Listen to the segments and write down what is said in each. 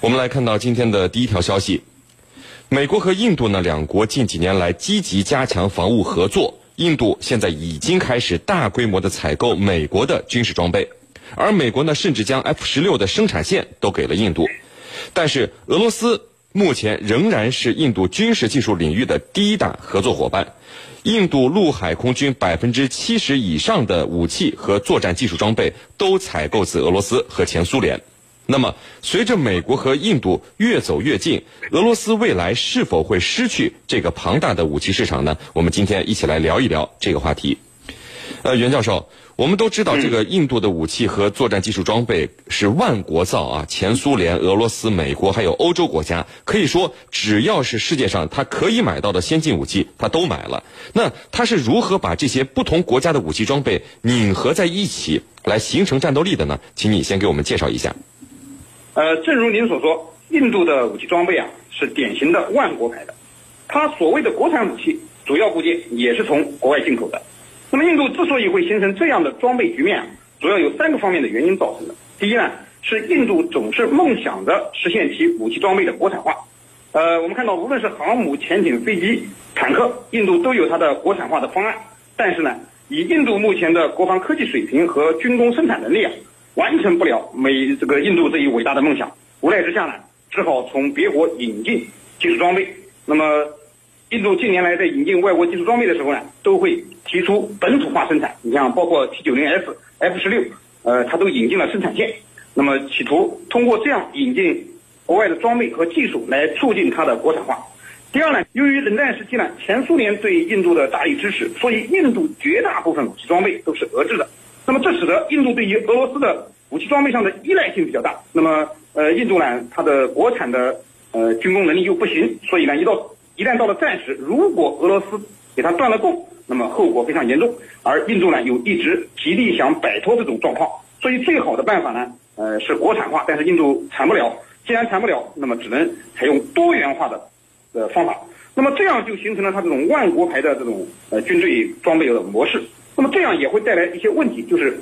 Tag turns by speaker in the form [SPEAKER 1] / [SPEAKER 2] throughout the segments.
[SPEAKER 1] 我们来看到今天的第一条消息，美国和印度呢两国近几年来积极加强防务合作，印度现在已经开始大规模的采购美国的军事装备，而美国呢甚至将 F 十六的生产线都给了印度，但是俄罗斯目前仍然是印度军事技术领域的第一大合作伙伴，印度陆海空军百分之七十以上的武器和作战技术装备都采购自俄罗斯和前苏联。那么，随着美国和印度越走越近，俄罗斯未来是否会失去这个庞大的武器市场呢？我们今天一起来聊一聊这个话题。呃，袁教授，我们都知道这个印度的武器和作战技术装备是万国造啊，前苏联、俄罗斯、美国还有欧洲国家，可以说只要是世界上他可以买到的先进武器，他都买了。那他是如何把这些不同国家的武器装备拧合在一起，来形成战斗力的呢？请你先给我们介绍一下。
[SPEAKER 2] 呃，正如您所说，印度的武器装备啊是典型的万国牌的，它所谓的国产武器主要部件也是从国外进口的。那么，印度之所以会形成这样的装备局面啊，主要有三个方面的原因造成的。第一呢，是印度总是梦想着实现其武器装备的国产化。呃，我们看到，无论是航母、潜艇、飞机、坦克，印度都有它的国产化的方案。但是呢，以印度目前的国防科技水平和军工生产能力啊。完成不了美这个印度这一伟大的梦想，无奈之下呢，只好从别国引进技术装备。那么，印度近年来在引进外国技术装备的时候呢，都会提出本土化生产。你像包括 T 九零 S、F 十六，呃，它都引进了生产线。那么，企图通过这样引进国外的装备和技术来促进它的国产化。第二呢，由于冷战时期呢，前苏联对印度的大力支持，所以印度绝大部分武器装备都是俄制的。那么这使得印度对于俄罗斯的武器装备上的依赖性比较大。那么，呃，印度呢，它的国产的呃军工能力又不行，所以呢，一到一旦到了战时，如果俄罗斯给他断了供，那么后果非常严重。而印度呢，又一直极力想摆脱这种状况，所以最好的办法呢，呃，是国产化。但是印度产不了，既然产不了，那么只能采用多元化的呃方法。那么这样就形成了它这种万国牌的这种呃军队装备的模式。那么这样也会带来一些问题，就是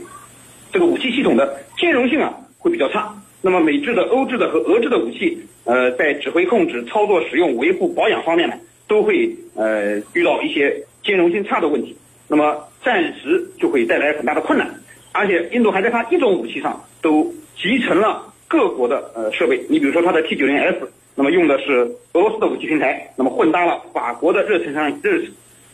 [SPEAKER 2] 这个武器系统的兼容性啊会比较差。那么美制的、欧制的和俄制的武器，呃，在指挥控制、操作、使用、维护、保养方面呢，都会呃遇到一些兼容性差的问题。那么暂时就会带来很大的困难。而且印度还在它一种武器上都集成了各国的呃设备。你比如说它的 T 九零 S，那么用的是俄罗斯的武器平台，那么混搭了法国的热成像热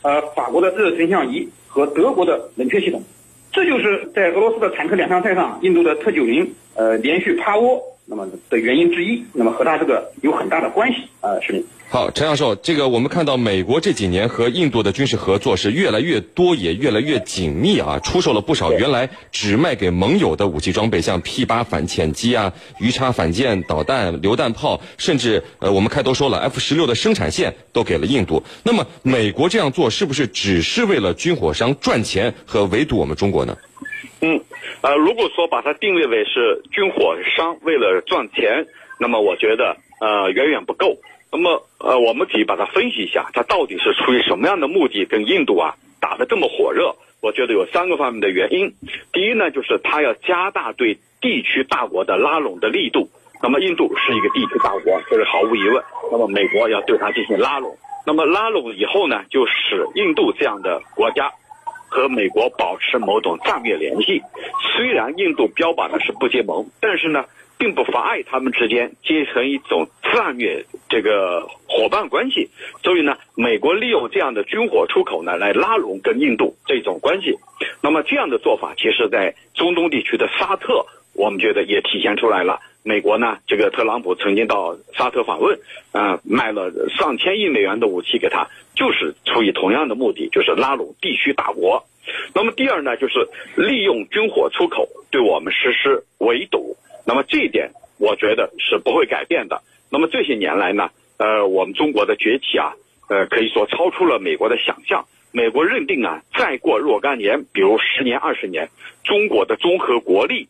[SPEAKER 2] 呃法国的热成像仪。和德国的冷却系统，这就是在俄罗斯的坦克两相赛上，印度的特九零呃连续趴窝，那么的原因之一，那么和它这个有很大的关系啊，是你。
[SPEAKER 1] 好，陈教授，这个我们看到美国这几年和印度的军事合作是越来越多，也越来越紧密啊，出售了不少原来只卖给盟友的武器装备，像 P 八反潜机啊、鱼叉反舰导弹、榴弹炮，甚至呃，我们开头说了 F 十六的生产线都给了印度。那么，美国这样做是不是只是为了军火商赚钱和围堵我们中国呢？
[SPEAKER 3] 嗯，呃，如果说把它定位为是军火商为了赚钱，那么我觉得呃远远不够。那么，呃，我们可以把它分析一下，它到底是出于什么样的目的跟印度啊打得这么火热？我觉得有三个方面的原因。第一呢，就是它要加大对地区大国的拉拢的力度。那么，印度是一个地区大国，这是毫无疑问。那么，美国要对它进行拉拢。那么，拉拢以后呢，就使印度这样的国家和美国保持某种战略联系。虽然印度标榜的是不结盟，但是呢。并不妨碍他们之间结成一种战略这个伙伴关系，所以呢，美国利用这样的军火出口呢，来拉拢跟印度这种关系。那么这样的做法，其实在中东地区的沙特，我们觉得也体现出来了。美国呢，这个特朗普曾经到沙特访问，啊，卖了上千亿美元的武器给他，就是出于同样的目的，就是拉拢地区大国。那么第二呢，就是利用军火出口对我们实施围堵。那么这一点，我觉得是不会改变的。那么这些年来呢，呃，我们中国的崛起啊，呃，可以说超出了美国的想象。美国认定啊，再过若干年，比如十年、二十年，中国的综合国力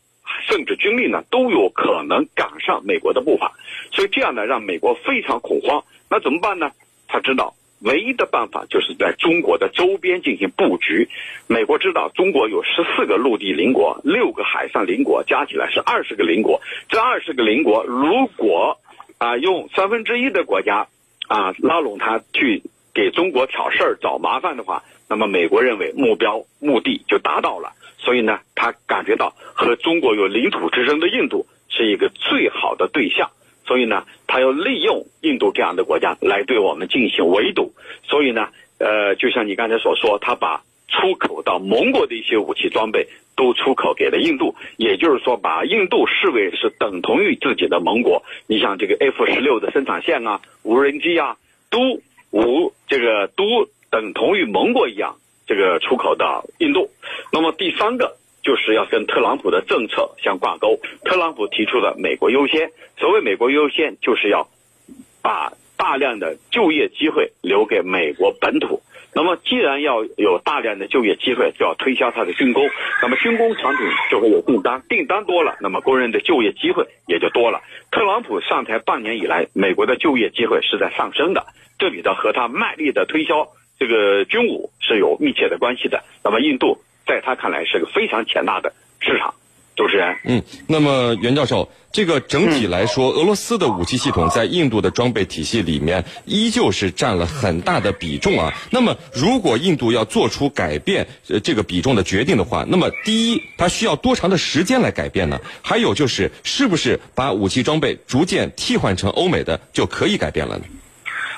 [SPEAKER 3] 甚至军力呢，都有可能赶上美国的步伐。所以这样呢，让美国非常恐慌。那怎么办呢？他知道。唯一的办法就是在中国的周边进行布局。美国知道中国有十四个陆地邻国，六个海上邻国，加起来是二十个邻国。这二十个邻国如果啊，用三分之一的国家啊拉拢他去给中国挑事儿、找麻烦的话，那么美国认为目标目的就达到了，所以呢，他感觉到和中国有领土之争的印度是一个最好的对象，所以呢，他要利用印度这样的国家来对我们进行围堵，所以呢，呃，就像你刚才所说，他把出口到盟国的一些武器装备都出口给了印度，也就是说，把印度视为是等同于自己的盟国。你像这个 F 十六的生产线啊，无人机啊，都无这个都等同于盟国一样，这个出口到印度。那么第三个就是要跟特朗普的政策相挂钩。特朗普提出的美国优先，所谓美国优先，就是要把大量的就业机会留给美国本土。那么，既然要有大量的就业机会，就要推销它的军工，那么军工产品就会有订单，订单多了，那么工人的就业机会也就多了。特朗普上台半年以来，美国的就业机会是在上升的，这里的和他卖力的推销这个军武是有密切的关系的。那么，印度在他看来是个非常强大的市场。主持人，
[SPEAKER 1] 嗯，那么袁教授，这个整体来说，俄罗斯的武器系统在印度的装备体系里面依旧是占了很大的比重啊。那么，如果印度要做出改变呃这个比重的决定的话，那么第一，它需要多长的时间来改变呢？还有就是，是不是把武器装备逐渐替换成欧美的就可以改变了呢？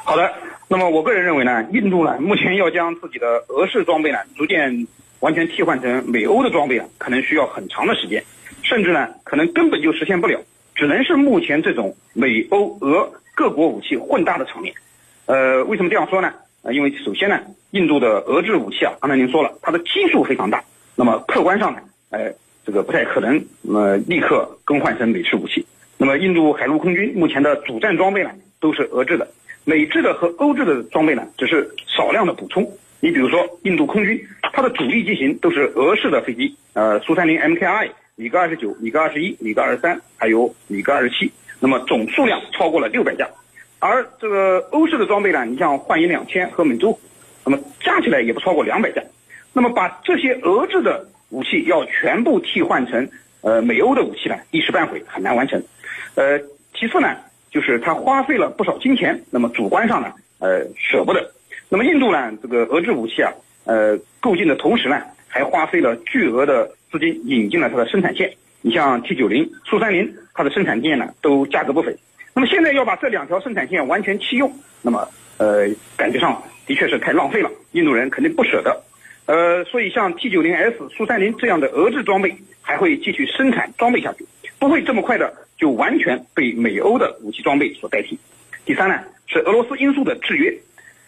[SPEAKER 2] 好的，那么我个人认为呢，印度呢目前要将自己的俄式装备呢逐渐。完全替换成美欧的装备啊，可能需要很长的时间，甚至呢，可能根本就实现不了，只能是目前这种美欧俄各国武器混搭的场面。呃，为什么这样说呢？呃，因为首先呢，印度的俄制武器啊，刚才您说了，它的基数非常大，那么客观上呢，呃，这个不太可能呃立刻更换成美式武器。那么印度海陆空军目前的主战装备呢，都是俄制的，美制的和欧制的装备呢，只是少量的补充。你比如说，印度空军，它的主力机型都是俄式的飞机，呃，苏三零 MKI、米格二十九、米格二十一、米格二十三，还有米格二十七，那么总数量超过了六百架。而这个欧式的装备呢，你像幻影两千和美洲虎，那么加起来也不超过两百架。那么把这些俄制的武器要全部替换成呃美欧的武器呢，一时半会很难完成。呃，其次呢，就是他花费了不少金钱，那么主观上呢，呃，舍不得。那么印度呢，这个俄制武器啊，呃，购进的同时呢，还花费了巨额的资金引进了它的生产线。你像 T 九零、苏三零，它的生产线呢都价格不菲。那么现在要把这两条生产线完全弃用，那么呃，感觉上的确是太浪费了。印度人肯定不舍得。呃，所以像 T 九零 S、苏三零这样的俄制装备还会继续生产装备下去，不会这么快的被美欧的武器装备所代替。第三呢，是俄罗斯因素的制约。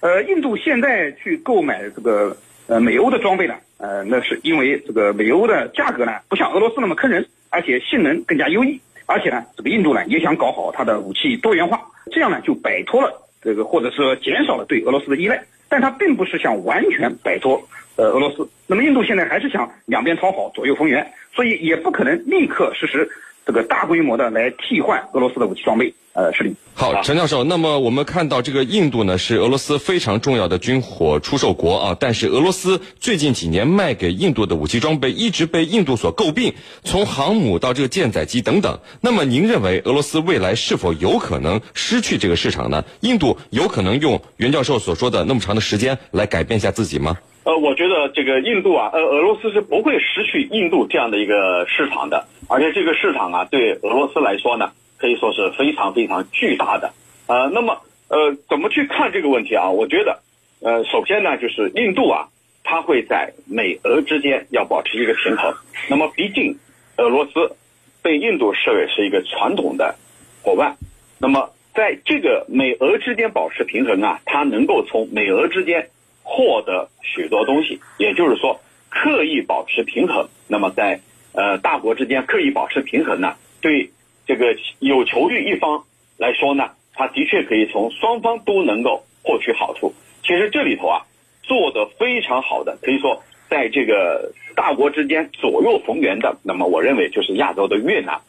[SPEAKER 2] 呃，印度现在去购买这个呃美欧的装备呢，呃，那是因为这个美欧的价格呢不像俄罗斯那么坑人，而且性能更加优异，而且呢，这个印度呢也想搞好它的武器多元化，这样呢就摆脱了这个或者说减少了对俄罗斯的依赖，但它并不是想完全摆脱呃俄罗斯，那么印度现在还是想两边讨好，左右逢源，所以也不可能立刻实施这个大规模的来替换俄罗斯的武器装备。呃，是的。
[SPEAKER 1] 好，陈教授，那么我们看到这个印度呢是俄罗斯非常重要的军火出售国啊，但是俄罗斯最近几年卖给印度的武器装备一直被印度所诟病，从航母到这个舰载机等等。那么您认为俄罗斯未来是否有可能失去这个市场呢？印度有可能用袁教授所说的那么长的时间来改变一下自己吗？
[SPEAKER 3] 呃，我觉得这个印度啊，呃，俄罗斯是不会失去印度这样的一个市场的，而且这个市场啊，对俄罗斯来说呢。可以说是非常非常巨大的，呃，那么呃，怎么去看这个问题啊？我觉得，呃，首先呢，就是印度啊，它会在美俄之间要保持一个平衡。那么，毕竟俄罗斯被印度视为是一个传统的伙伴，那么在这个美俄之间保持平衡啊，它能够从美俄之间获得许多东西，也就是说，刻意保持平衡。那么在呃大国之间刻意保持平衡呢，对。这个有求于一方来说呢，他的确可以从双方都能够获取好处。其实这里头啊，做的非常好的，可以说在这个大国之间左右逢源的，那么我认为就是亚洲的越南。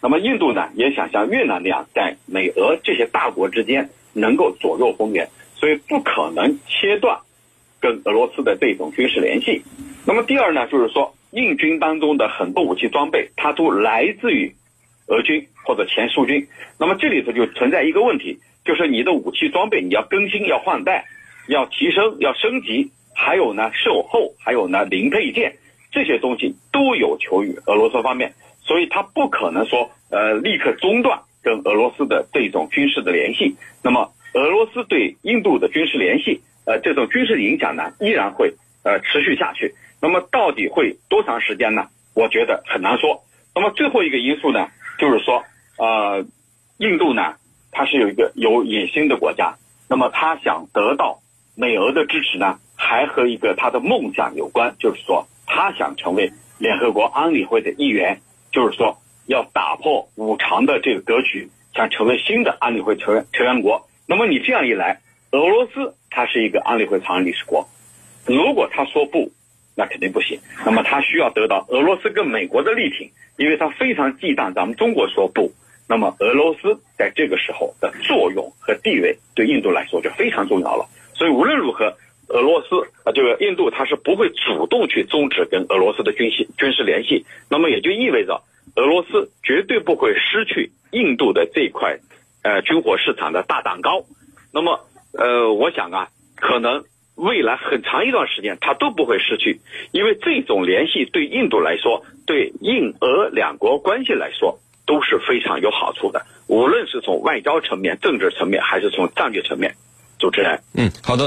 [SPEAKER 3] 那么印度呢，也想像越南那样，在美俄这些大国之间能够左右逢源，所以不可能切断跟俄罗斯的这种军事联系。那么第二呢，就是说印军当中的很多武器装备，它都来自于。俄军或者前苏军。那么这里头就存在一个问题，就是你的武器装备你要更新、要换代、要提升、要升级，还有呢售后，还有呢零配件这些东西都有求于俄罗斯方面，所以他不可能说呃立刻中断跟俄罗斯的这种军事的联系。那么俄罗斯对印度的军事联系，呃这种军事影响呢依然会呃持续下去。那么到底会多长时间呢？我觉得很难说。那么最后一个因素呢，就是说，呃，印度呢，它是有一个有野心的国家。那么他想得到美俄的支持呢，还和一个他的梦想有关，就是说他想成为联合国安理会的一员，就是说要打破五常的这个格局，想成为新的安理会成员成员国。那么你这样一来，俄罗斯它是一个安理会常任理事国，如果他说不。那肯定不行。那么他需要得到俄罗斯跟美国的力挺，因为他非常忌惮咱们中国说不。那么俄罗斯在这个时候的作用和地位对印度来说就非常重要了。所以无论如何，俄罗斯啊，这个印度它是不会主动去终止跟俄罗斯的军系军事联系。那么也就意味着俄罗斯绝对不会失去印度的这块呃军火市场的大蛋糕。那么呃，我想啊，可能。未来很长一段时间，它都不会失去，因为这种联系对印度来说，对印俄两国关系来说都是非常有好处的，无论是从外交层面、政治层面，还是从战略层面。主持人，
[SPEAKER 1] 嗯，好的。